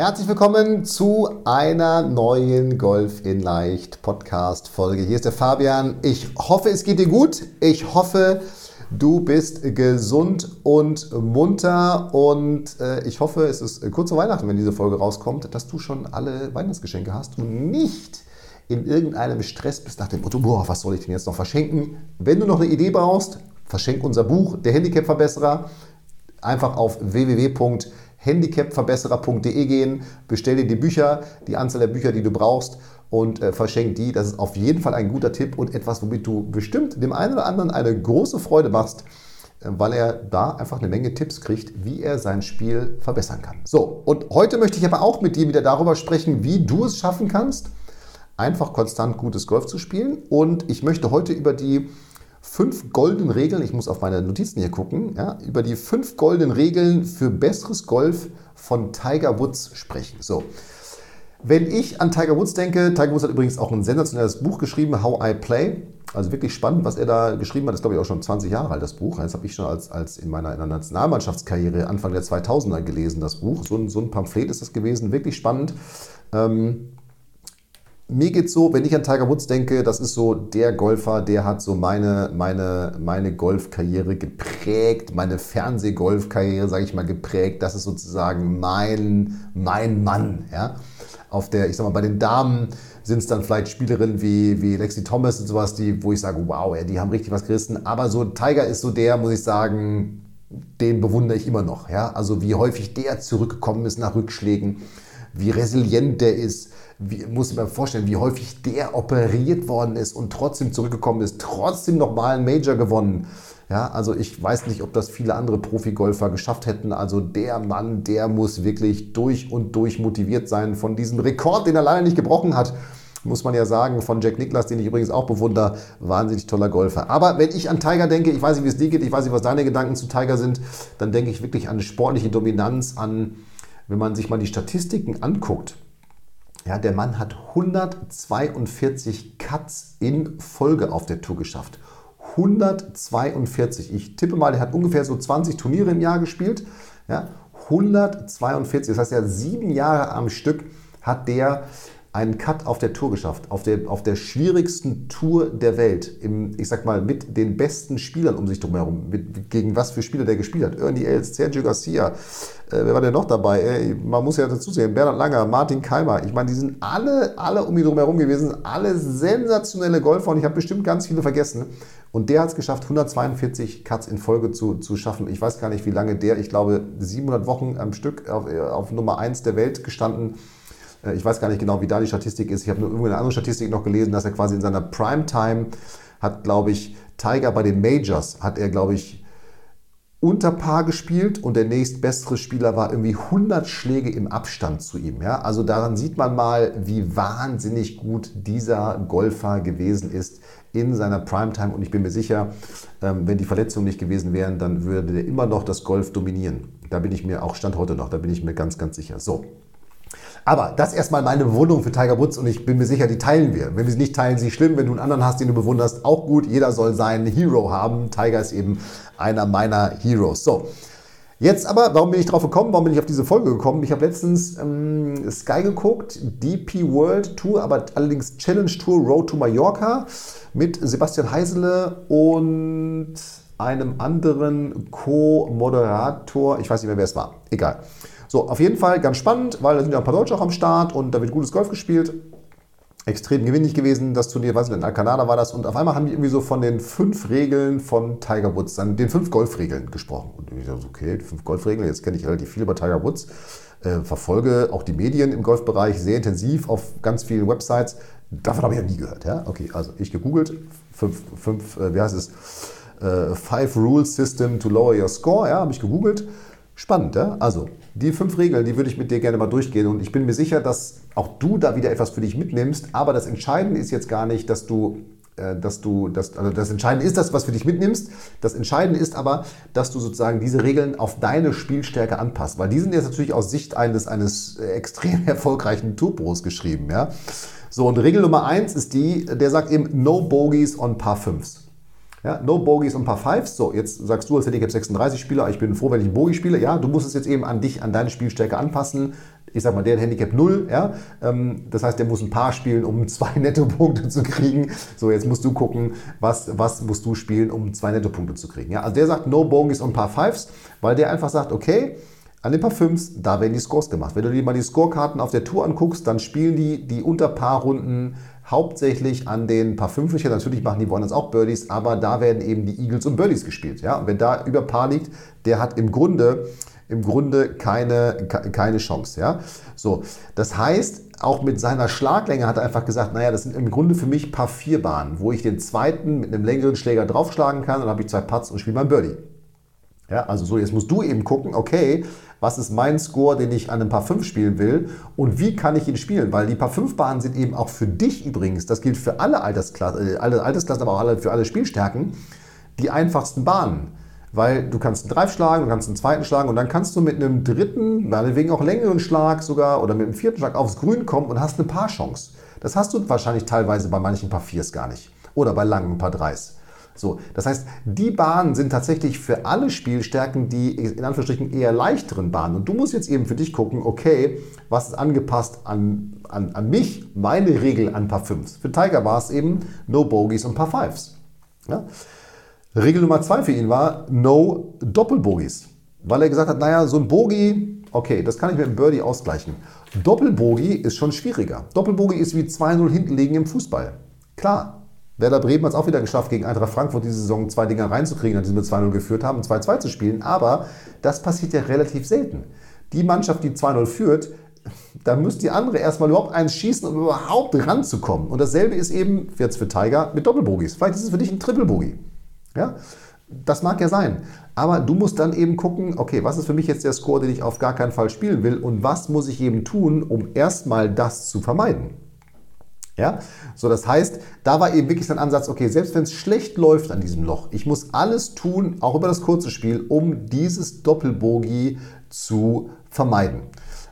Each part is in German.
Herzlich willkommen zu einer neuen Golf in Leicht Podcast Folge. Hier ist der Fabian. Ich hoffe, es geht dir gut. Ich hoffe, du bist gesund und munter und äh, ich hoffe, es ist kurz vor Weihnachten, wenn diese Folge rauskommt, dass du schon alle Weihnachtsgeschenke hast und nicht in irgendeinem Stress bist nach dem Motto, boah, was soll ich denn jetzt noch verschenken? Wenn du noch eine Idee brauchst, verschenk unser Buch, der Handicap-Verbesserer, einfach auf www handicapverbesserer.de gehen, bestell dir die Bücher, die Anzahl der Bücher, die du brauchst und äh, verschenk die. Das ist auf jeden Fall ein guter Tipp und etwas, womit du bestimmt dem einen oder anderen eine große Freude machst, äh, weil er da einfach eine Menge Tipps kriegt, wie er sein Spiel verbessern kann. So, und heute möchte ich aber auch mit dir wieder darüber sprechen, wie du es schaffen kannst, einfach konstant gutes Golf zu spielen. Und ich möchte heute über die fünf goldenen Regeln, ich muss auf meine Notizen hier gucken, ja, über die fünf goldenen Regeln für besseres Golf von Tiger Woods sprechen. So. Wenn ich an Tiger Woods denke, Tiger Woods hat übrigens auch ein sensationelles Buch geschrieben, How I Play. Also wirklich spannend, was er da geschrieben hat. Das ist, glaube ich, auch schon 20 Jahre alt, das Buch. Das habe ich schon als, als in meiner, in meiner Nationalmannschaftskarriere Anfang der 2000er gelesen, das Buch. So ein, so ein Pamphlet ist das gewesen. Wirklich spannend. Ähm, mir geht es so, wenn ich an Tiger Woods denke, das ist so der Golfer, der hat so meine, meine, meine Golfkarriere geprägt, meine Fernsehgolfkarriere, sage ich mal, geprägt. Das ist sozusagen mein, mein Mann. Ja? Auf der, ich sag mal, bei den Damen sind es dann vielleicht Spielerinnen wie, wie Lexi Thomas und sowas, die, wo ich sage, wow, ja, die haben richtig was gerissen. Aber so Tiger ist so der, muss ich sagen, den bewundere ich immer noch. Ja? Also wie häufig der zurückgekommen ist nach Rückschlägen, wie resilient der ist wie, muss ich mir vorstellen, wie häufig der operiert worden ist und trotzdem zurückgekommen ist, trotzdem nochmal einen Major gewonnen. Ja, also ich weiß nicht, ob das viele andere Profigolfer geschafft hätten. Also der Mann, der muss wirklich durch und durch motiviert sein von diesem Rekord, den er leider nicht gebrochen hat. Muss man ja sagen, von Jack Nicklaus, den ich übrigens auch bewundere, wahnsinnig toller Golfer. Aber wenn ich an Tiger denke, ich weiß nicht, wie es dir geht, ich weiß nicht, was deine Gedanken zu Tiger sind, dann denke ich wirklich an sportliche Dominanz, an, wenn man sich mal die Statistiken anguckt, ja, der Mann hat 142 Cuts in Folge auf der Tour geschafft. 142. Ich tippe mal, er hat ungefähr so 20 Turniere im Jahr gespielt. Ja, 142. Das heißt, er sieben Jahre am Stück hat der einen Cut auf der Tour geschafft, auf der, auf der schwierigsten Tour der Welt, im, ich sag mal, mit den besten Spielern um sich drumherum, mit, gegen was für Spieler der gespielt hat. Ernie Els, Sergio Garcia, äh, wer war denn noch dabei? Ey, man muss ja dazu sehen, Bernhard Langer, Martin Keimer, ich meine, die sind alle, alle um ihn drumherum gewesen, alle sensationelle Golfer und ich habe bestimmt ganz viele vergessen. Und der hat es geschafft, 142 Cuts in Folge zu, zu schaffen. Ich weiß gar nicht, wie lange der, ich glaube, 700 Wochen am Stück auf, auf Nummer 1 der Welt gestanden äh, ich weiß gar nicht genau, wie da die Statistik ist. Ich habe nur irgendwo eine andere Statistik noch gelesen, dass er quasi in seiner Primetime hat, glaube ich, Tiger bei den Majors, hat er, glaube ich, unter Paar gespielt und der nächstbessere Spieler war irgendwie 100 Schläge im Abstand zu ihm. Ja? Also daran sieht man mal, wie wahnsinnig gut dieser Golfer gewesen ist in seiner Primetime. Und ich bin mir sicher, ähm, wenn die Verletzungen nicht gewesen wären, dann würde er immer noch das Golf dominieren. Da bin ich mir auch Stand heute noch, da bin ich mir ganz, ganz sicher. So, aber das erstmal meine Bewunderung für Tiger Woods und ich bin mir sicher, die teilen wir. Wenn wir sie nicht teilen, sie schlimm. Wenn du einen anderen hast, den du bewunderst, auch gut. Jeder soll seinen Hero haben. Tiger ist eben einer meiner Heroes. So. Jetzt aber, warum bin ich drauf gekommen? Warum bin ich auf diese Folge gekommen? Ich habe letztens ähm, Sky geguckt, DP World Tour, aber allerdings Challenge Tour Road to Mallorca mit Sebastian Heisele und einem anderen Co-Moderator. Ich weiß nicht mehr, wer es war. Egal. So, auf jeden Fall ganz spannend, weil da sind ja ein paar Deutsche auch am Start und da wird gutes Golf gespielt. Extrem gewinnlich gewesen, das Turnier, weiß ich nicht, in Alcanada war das. Und auf einmal haben die irgendwie so von den fünf Regeln von Tiger Woods, dann den fünf Golfregeln gesprochen. Und ich dachte, okay, die fünf Golfregeln, jetzt kenne ich relativ viel über Tiger Woods. Äh, verfolge auch die Medien im Golfbereich sehr intensiv auf ganz vielen Websites. Davon habe ich ja nie gehört. Ja? Okay, also ich gegoogelt, fünf, fünf äh, wie heißt es? äh, Five Rules System to Lower Your Score. Ja, habe ich gegoogelt. Spannend, ja? Also, die fünf Regeln, die würde ich mit dir gerne mal durchgehen. Und ich bin mir sicher, dass auch du da wieder etwas für dich mitnimmst. Aber das Entscheidende ist jetzt gar nicht, dass du äh, dass du, das, also das Entscheidende ist das, was für dich mitnimmst. Das Entscheidende ist aber, dass du sozusagen diese Regeln auf deine Spielstärke anpasst, weil die sind jetzt natürlich aus Sicht eines, eines extrem erfolgreichen Turbos geschrieben. Ja? So, und Regel Nummer eins ist die, der sagt eben No Bogies on Par 5s. Ja, no Bogies und Par 5s. So, jetzt sagst du als Handicap 36 Spieler, ich bin froh, wenn ich einen Bogie spiele. Ja, du musst es jetzt eben an dich, an deine Spielstärke anpassen ich sag mal, der Handicap 0, ja, ähm, das heißt, der muss ein Paar spielen, um zwei Nettopunkte zu kriegen. So, jetzt musst du gucken, was, was musst du spielen, um zwei Nettopunkte zu kriegen. Ja, also der sagt No Bogies und Paar 5s, weil der einfach sagt, okay, an den Paar 5s, da werden die Scores gemacht. Wenn du dir mal die Scorekarten auf der Tour anguckst, dann spielen die die unter Paar-Runden hauptsächlich an den Paar 5 -Löcher. Natürlich machen die woanders auch Birdies, aber da werden eben die Eagles und Birdies gespielt. Ja? Und wer da über Paar liegt, der hat im Grunde im Grunde keine, keine Chance. Ja? So, das heißt, auch mit seiner Schlaglänge hat er einfach gesagt, naja, das sind im Grunde für mich Paar 4 Bahnen, wo ich den zweiten mit einem längeren Schläger draufschlagen kann, dann habe ich zwei Putts und spiele mein Birdie. Ja, also so, jetzt musst du eben gucken, okay, was ist mein Score, den ich an einem Paar 5 spielen will und wie kann ich ihn spielen? Weil die Paar 5 Bahnen sind eben auch für dich übrigens, das gilt für alle Altersklassen, äh, alle Altersklassen, aber auch für alle Spielstärken, die einfachsten Bahnen. Weil du kannst einen Drive schlagen, du kannst einen zweiten schlagen und dann kannst du mit einem dritten, meinetwegen auch längeren Schlag sogar oder mit einem vierten Schlag aufs Grün kommen und hast eine Paarchance. Das hast du wahrscheinlich teilweise bei manchen Paar Viers gar nicht. Oder bei langen Paar Dreis. So, das heißt, die Bahnen sind tatsächlich für alle Spielstärken die in Anführungsstrichen eher leichteren Bahnen. Und du musst jetzt eben für dich gucken, okay, was ist angepasst an, an, an mich, meine Regel an Paar 5. Für Tiger war es eben No Bogies und Paar 5s. Ja? Regel Nummer zwei für ihn war No Doppelbogies. Weil er gesagt hat, naja, so ein Bogie, okay, das kann ich mit einem Birdie ausgleichen. Doppelbogie ist schon schwieriger. Doppelbogie ist wie 2-0 hinten liegen im Fußball. Klar, Werder Bremen hat es auch wieder geschafft, gegen Eintracht Frankfurt diese Saison zwei Dinger reinzukriegen, an die sie mit 2-0 geführt haben, 2-2 zu spielen. Aber das passiert ja relativ selten. Die Mannschaft, die 2-0 führt, da müsste die andere erstmal überhaupt eins schießen, um überhaupt ranzukommen. Und dasselbe ist eben jetzt für Tiger mit Doppelbogies. Vielleicht ist es für dich ein Triple-Bogie. Ja? Das mag ja sein. Aber du musst dann eben gucken, okay, was ist für mich jetzt der Score, den ich auf gar keinen Fall spielen will und was muss ich eben tun, um erstmal das zu vermeiden. Ja, so das heißt, da war eben wirklich sein Ansatz, okay, selbst wenn es schlecht läuft an diesem Loch, ich muss alles tun, auch über das kurze Spiel, um dieses Doppelbogie zu vermeiden.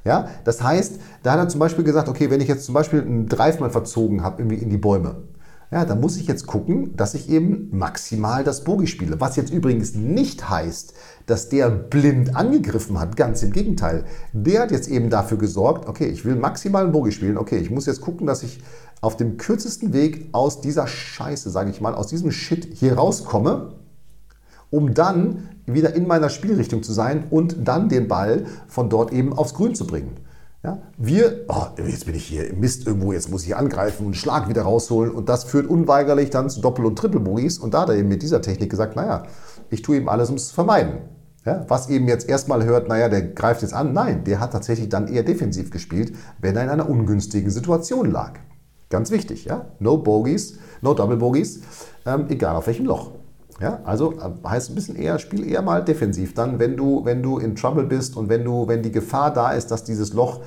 Ja, das heißt, da hat er zum Beispiel gesagt, okay, wenn ich jetzt zum Beispiel einen Drive mal verzogen habe, irgendwie in die Bäume, ja, da muss ich jetzt gucken, dass ich eben maximal das Bogie spiele. Was jetzt übrigens nicht heißt, dass der blind angegriffen hat. Ganz im Gegenteil. Der hat jetzt eben dafür gesorgt, okay, ich will maximal ein Bogie spielen. Okay, ich muss jetzt gucken, dass ich auf dem kürzesten Weg aus dieser Scheiße, sage ich mal, aus diesem Shit hier rauskomme, um dann wieder in meiner Spielrichtung zu sein und dann den Ball von dort eben aufs Grün zu bringen. Ja, wir, oh, jetzt bin ich hier im Mist irgendwo, jetzt muss ich angreifen und Schlag wieder rausholen und das führt unweigerlich dann zu Doppel- und Triple-Bogies und da hat er eben mit dieser Technik gesagt, naja, ich tue eben alles, um es zu vermeiden. Ja, was eben jetzt erstmal hört, naja, der greift jetzt an, nein, der hat tatsächlich dann eher defensiv gespielt, wenn er in einer ungünstigen Situation lag. Ganz wichtig, ja, no Bogies, no Double Bogies, ähm, egal auf welchem Loch. Ja, also äh, heißt ein bisschen eher, spiel eher mal defensiv dann, wenn du, wenn du in Trouble bist und wenn du, wenn die Gefahr da ist, dass dieses Loch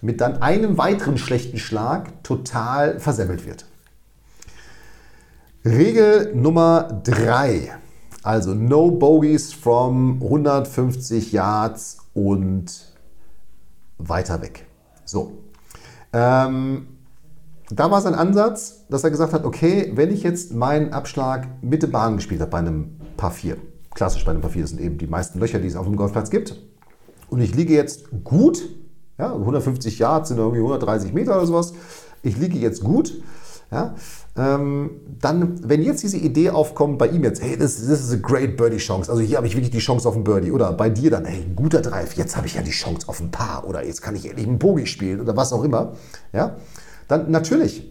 mit dann einem weiteren schlechten Schlag total versemmelt wird. Regel Nummer 3. Also no Bogies from 150 Yards und weiter weg. So. Ähm, da war sein Ansatz, dass er gesagt hat, okay, wenn ich jetzt meinen Abschlag Mitte Bahn gespielt habe bei einem Paar 4, klassisch bei einem Paar 4, das sind eben die meisten Löcher, die es auf dem Golfplatz gibt, und ich liege jetzt gut, ja, 150 Yards sind irgendwie 130 Meter oder sowas, ich liege jetzt gut, ja, ähm, dann, wenn jetzt diese Idee aufkommt bei ihm jetzt, hey, das, das ist eine great Birdie Chance, also hier habe ich wirklich die Chance auf ein Birdie, oder bei dir dann, hey, guter Drive, jetzt habe ich ja die Chance auf ein Paar, oder jetzt kann ich endlich einen Bogie spielen, oder was auch immer, ja, dann natürlich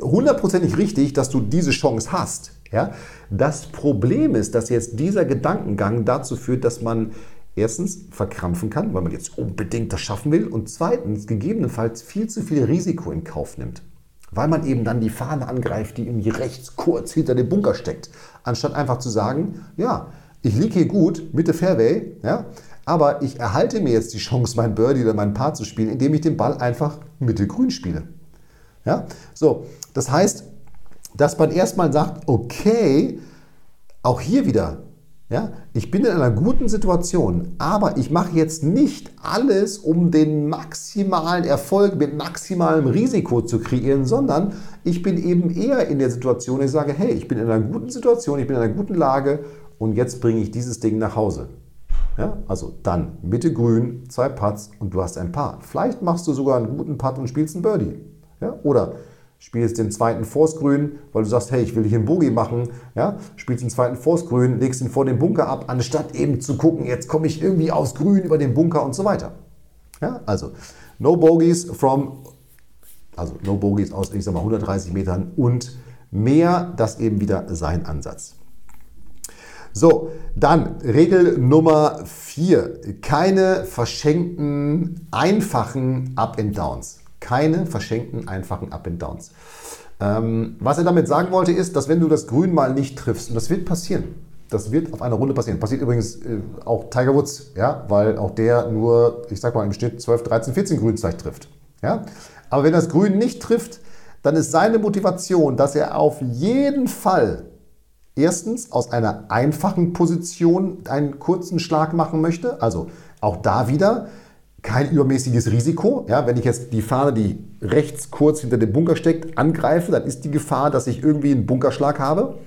hundertprozentig richtig, dass du diese Chance hast. Ja? Das Problem ist, dass jetzt dieser Gedankengang dazu führt, dass man erstens verkrampfen kann, weil man jetzt unbedingt das schaffen will und zweitens gegebenenfalls viel zu viel Risiko in Kauf nimmt. weil man eben dann die Fahne angreift, die irgendwie rechts kurz hinter dem Bunker steckt, anstatt einfach zu sagen, ja, ich liege hier gut, Mitte Fairway, ja, aber ich erhalte mir jetzt die Chance, mein Birdie oder meinen Paar zu spielen, indem ich den Ball einfach Mitte grün spiele. Ja, so, das heißt, dass man erstmal sagt, okay, auch hier wieder, ja, ich bin in einer guten Situation, aber ich mache jetzt nicht alles, um den maximalen Erfolg mit maximalem Risiko zu kreieren, sondern ich bin eben eher in der Situation, ich sage, hey, ich bin in einer guten Situation, ich bin in einer guten Lage und jetzt bringe ich dieses Ding nach Hause. Ja, also dann Mitte grün, zwei Putts und du hast ein Paar. Vielleicht machst du sogar einen guten Putt und spielst einen Birdie. Ja, oder spielst den zweiten Force grün, weil du sagst, hey, ich will hier einen Bogey machen, ja, spielst den zweiten Force grün, legst ihn vor den Bunker ab, anstatt eben zu gucken, jetzt komme ich irgendwie aus grün über den Bunker und so weiter. Ja, also no bogeys from, also no bogeys aus, ich sag mal, 130 Metern und mehr, das eben wieder sein Ansatz. So, dann Regel Nummer 4. Keine verschenkten, einfachen Up and Downs. Keine verschenkten, einfachen Up and Downs. Ähm, was er damit sagen wollte, ist, dass wenn du das Grün mal nicht triffst, und das wird passieren, das wird auf einer Runde passieren. Passiert übrigens äh, auch Tiger Woods, ja, weil auch der nur, ich sag mal, im Schnitt 12, 13, 14 Grünzeit trifft. Ja? Aber wenn das Grün nicht trifft, dann ist seine Motivation, dass er auf jeden Fall erstens aus einer einfachen Position einen kurzen Schlag machen möchte. Also auch da wieder kein übermäßiges Risiko. Ja, wenn ich jetzt die Fahne, die rechts kurz hinter dem Bunker steckt, angreife, dann ist die Gefahr, dass ich irgendwie einen Bunkerschlag habe.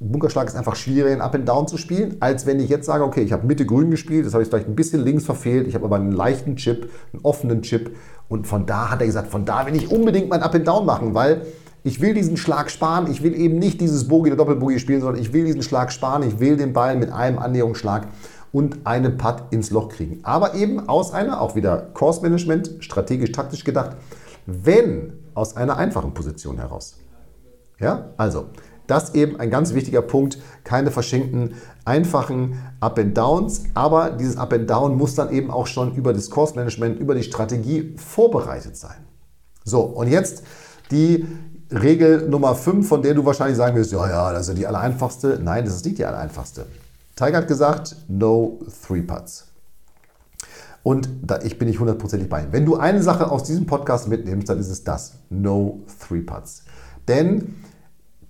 Ein Bunkerschlag ist einfach schwieriger, in Up and Down zu spielen, als wenn ich jetzt sage, okay, ich habe Mitte grün gespielt, das habe ich vielleicht ein bisschen links verfehlt, ich habe aber einen leichten Chip, einen offenen Chip und von da hat er gesagt, von da will ich unbedingt mein Up and Down machen, weil ich will diesen Schlag sparen, ich will eben nicht dieses Bogie oder Doppelbogie spielen, sondern ich will diesen Schlag sparen, ich will den Ball mit einem Annäherungsschlag und einen Putt ins Loch kriegen. Aber eben aus einer, auch wieder Course Management, strategisch, taktisch gedacht, wenn aus einer einfachen Position heraus. Ja, also das eben ein ganz wichtiger Punkt, keine verschenkten, einfachen Up and Downs, aber dieses Up and Down muss dann eben auch schon über das Course Management, über die Strategie vorbereitet sein. So, und jetzt die Regel Nummer 5, von der du wahrscheinlich sagen wirst, ja, ja, das ist die allereinfachste. Nein, das ist nicht die allereinfachste. Tiger hat gesagt, no three putts. Und da, ich bin nicht hundertprozentig bei ihm. Wenn du eine Sache aus diesem Podcast mitnimmst, dann ist es das. No three putts. Denn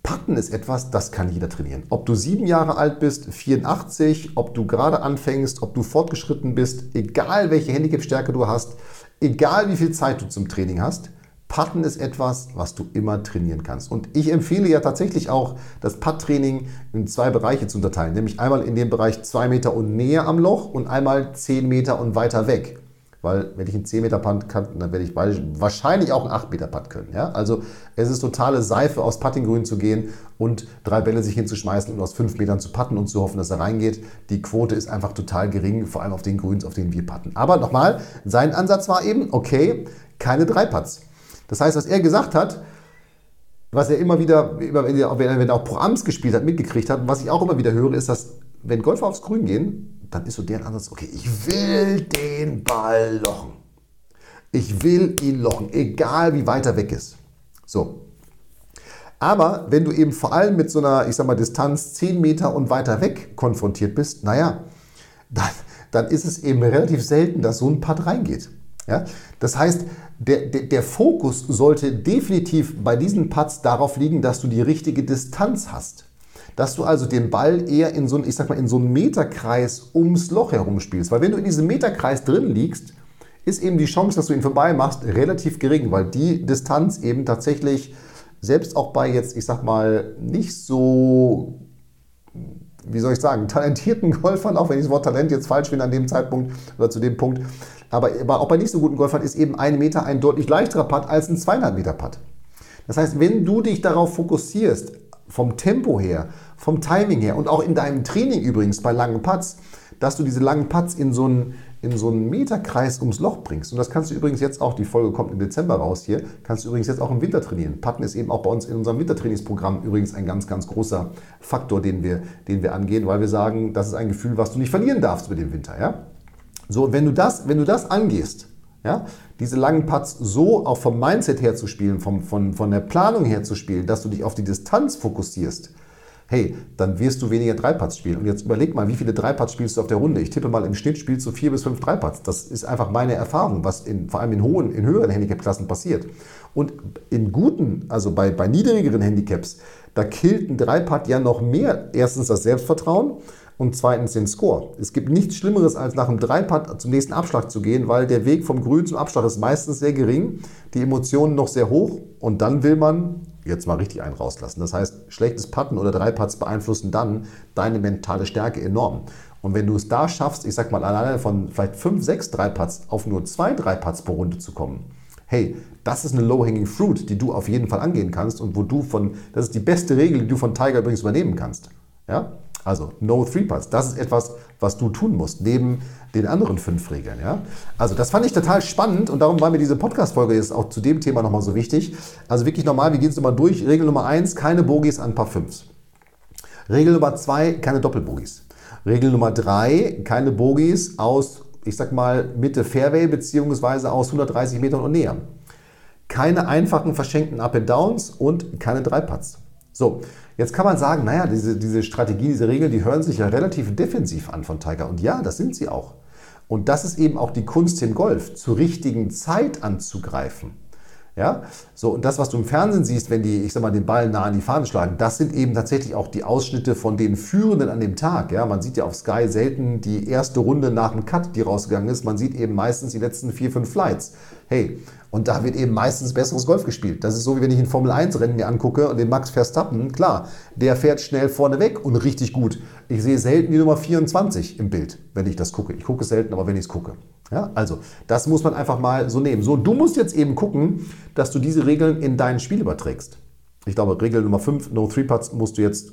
Putten ist etwas, das kann jeder trainieren. Ob du sieben Jahre alt bist, 84, ob du gerade anfängst, ob du fortgeschritten bist, egal welche Handicap-Stärke du hast, egal wie viel Zeit du zum Training hast, Putten ist etwas, was du immer trainieren kannst. Und ich empfehle ja tatsächlich auch, das Putt-Training in zwei Bereiche zu unterteilen. Nämlich einmal in dem Bereich zwei Meter und näher am Loch und einmal zehn Meter und weiter weg. Weil wenn ich einen 10 Meter Putt kann, dann werde ich wahrscheinlich auch einen 8 Meter Putt können. Ja? Also es ist totale Seife, aus Puttinggrün zu gehen und drei Bälle sich hinzuschmeißen und aus 5 Metern zu putten und zu hoffen, dass er reingeht. Die Quote ist einfach total gering, vor allem auf den Grüns, auf denen wir putten. Aber nochmal, sein Ansatz war eben, okay, keine drei Putts. Das heißt, was er gesagt hat, was er immer wieder, wenn er auch Pro Ams gespielt hat, mitgekriegt hat, was ich auch immer wieder höre, ist, dass wenn Golfer aufs Grün gehen, dann ist so deren Ansatz, okay, ich will den Ball lochen. Ich will ihn lochen, egal wie weit er weg ist. So. Aber wenn du eben vor allem mit so einer, ich sag mal, Distanz 10 Meter und weiter weg konfrontiert bist, naja, dann, dann ist es eben relativ selten, dass so ein Putt reingeht. Ja? Das heißt, der, der, der, Fokus sollte definitiv bei diesen Putts darauf liegen, dass du die richtige Distanz hast. Dass du also den Ball eher in so, ich sag mal, in so einen Meterkreis ums Loch herum spielst. Weil wenn du in diesem Meterkreis drin liegst, ist eben die Chance, dass du ihn vorbei machst, relativ gering, weil die Distanz eben tatsächlich, selbst auch bei jetzt, ich sag mal, nicht so wie soll ich sagen, talentierten Golfern, auch wenn ich das Wort Talent jetzt falsch finde an dem Zeitpunkt oder zu dem Punkt, aber auch bei nicht so guten Golfern ist eben ein Meter ein deutlich leichterer Putt als ein 200 Meter Putt. Das heißt, wenn du dich darauf fokussierst, vom Tempo her, vom Timing her und auch in deinem Training übrigens bei langen Putts, dass du diese langen Putts in so einen, in so einen Meterkreis ums Loch bringst. Und das kannst du übrigens jetzt auch, die Folge kommt im Dezember raus hier, kannst du übrigens jetzt auch im Winter trainieren. Putten ist eben auch bei uns in unserem Wintertrainingsprogramm übrigens ein ganz, ganz großer Faktor, den wir, den wir angehen, weil wir sagen, das ist ein Gefühl, was du nicht verlieren darfst mit dem Winter. Ja? So, wenn du das, wenn du das angehst, Ja? Diese langen Putts so auch vom Mindset her zu spielen, vom, von, von der Planung her zu spielen, dass du dich auf die Distanz fokussierst, hey, dann wirst du weniger Dreiputts spielen. Und jetzt überleg mal, wie viele Dreiputts spielst du auf der Runde? Ich tippe mal, im Schnitt spielst du vier bis fünf Dreiputts. Das ist einfach meine Erfahrung, was in, vor allem in hohen, in höheren Handicap-Klassen passiert. Und in guten, also bei, bei niedrigeren Handicaps, da killt ein Dreipad ja noch mehr. Erstens das Selbstvertrauen und zweitens den Score. Es gibt nichts Schlimmeres, als nach einem Dreipad zum nächsten Abschlag zu gehen, weil der Weg vom Grün zum Abschlag ist meistens sehr gering, die Emotionen noch sehr hoch und dann will man jetzt mal richtig einen rauslassen. Das heißt, schlechtes Putten oder Dreipads beeinflussen dann deine mentale Stärke enorm. Und wenn du es da schaffst, ich sag mal, alleine von vielleicht fünf, sechs Dreipads auf nur zwei Dreipads pro Runde zu kommen, hey, das ist eine low-hanging fruit, die du auf jeden Fall angehen kannst und wo du von, das ist die beste Regel, die du von Tiger übrigens übernehmen kannst. Ja? Also no three putts. Das ist etwas, was du tun musst, neben den anderen fünf Regeln. Ja? Also das fand ich total spannend und darum war mir diese Podcast-Folge jetzt auch zu dem Thema nochmal so wichtig. Also wirklich nochmal, wir gehen es nochmal durch. Regel Nummer eins, keine Bogies an Paar 5. Regel Nummer zwei, keine Doppelbogies. Regel Nummer drei, keine Bogies aus, ich sag mal, Mitte Fairway beziehungsweise aus 130 Metern und näher. Keine einfachen verschenkten Up and Downs und keine Dreiputts. So, jetzt kann man sagen, naja, diese, diese Strategie, diese Regeln, die hören sich ja relativ defensiv an von Tiger. Und ja, das sind sie auch. Und das ist eben auch die Kunst im Golf, zur richtigen Zeit anzugreifen. Ja, so und das, was du im Fernsehen siehst, wenn die, ich sag mal, den Ball nah an die Fahne schlagen, das sind eben tatsächlich auch die Ausschnitte von den Führenden an dem Tag. Ja, man sieht ja auf Sky selten die erste Runde nach dem Cut, die rausgegangen ist. Man sieht eben meistens die letzten vier, fünf Flights. Hey, und da wird eben meistens besseres Golf gespielt. Das ist so, wie wenn ich ein Formel-1-Rennen mir angucke und den Max Verstappen, klar, der fährt schnell vorne weg und richtig gut. Ich sehe selten die Nummer 24 im Bild, wenn ich das gucke. Ich gucke selten, aber wenn ich es gucke. Ja, also, das muss man einfach mal so nehmen. So, du musst jetzt eben gucken, dass du diese Regeln in dein Spiel überträgst. Ich glaube, Regel Nummer 5, No Three Putts, musst du jetzt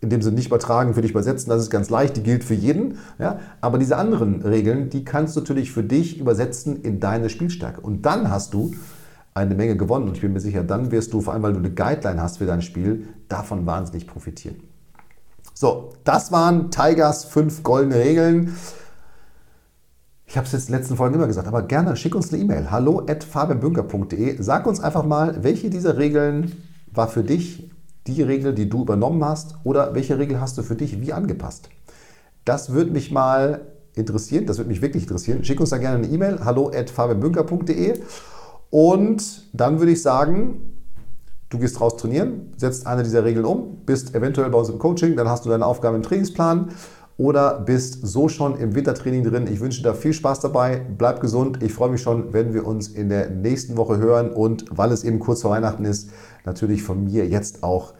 in dem Sinne nicht übertragen, für dich übersetzen. Das ist ganz leicht, die gilt für jeden. Ja? Aber diese anderen Regeln, die kannst du natürlich für dich übersetzen in deine Spielstärke. Und dann hast du eine Menge gewonnen. Und ich bin mir sicher, dann wirst du, vor allem weil du eine Guideline hast für dein Spiel, davon wahnsinnig profitieren. So, das waren Tigers fünf goldene Regeln. Ich habe es jetzt in den letzten Folgen immer gesagt, aber gerne schick uns eine E-Mail. Hallo at. Sag uns einfach mal, welche dieser Regeln war für dich die Regel, die du übernommen hast oder welche Regel hast du für dich wie angepasst? Das würde mich mal interessieren, das würde mich wirklich interessieren. Schick uns da gerne eine E-Mail, hallo at und dann würde ich sagen, du gehst raus trainieren, setzt eine dieser Regeln um, bist eventuell bei uns im Coaching, dann hast du deine Aufgaben im Trainingsplan oder bist so schon im Wintertraining drin. Ich wünsche dir viel Spaß dabei. Bleib gesund. Ich freue mich schon, wenn wir uns in der nächsten Woche hören. Und weil es eben kurz vor Weihnachten ist, natürlich von mir jetzt auch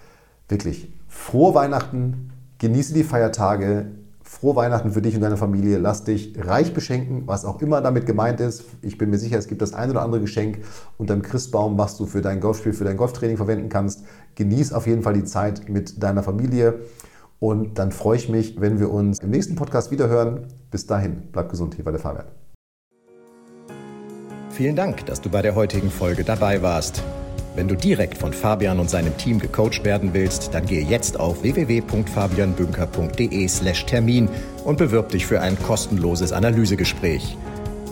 wirklich frohe Weihnachten. Genieße die Feiertage. Frohe Weihnachten für dich und deine Familie. Lass dich reich beschenken, was auch immer damit gemeint ist. Ich bin mir sicher, es gibt das ein oder andere Geschenk unterm Christbaum, was du für dein Golfspiel, für dein Golftraining verwenden kannst. Genieß auf jeden Fall die Zeit mit deiner Familie. Und dann freue ich mich, wenn wir uns im nächsten Podcast wiederhören. Bis dahin, bleib gesund. Hier war der Fabian. Vielen Dank, dass du bei der heutigen Folge dabei warst. Wenn du direkt von Fabian und seinem Team gecoacht werden willst, dann gehe jetzt auf www.fabianbünker.de/termin und bewirb dich für ein kostenloses Analysegespräch.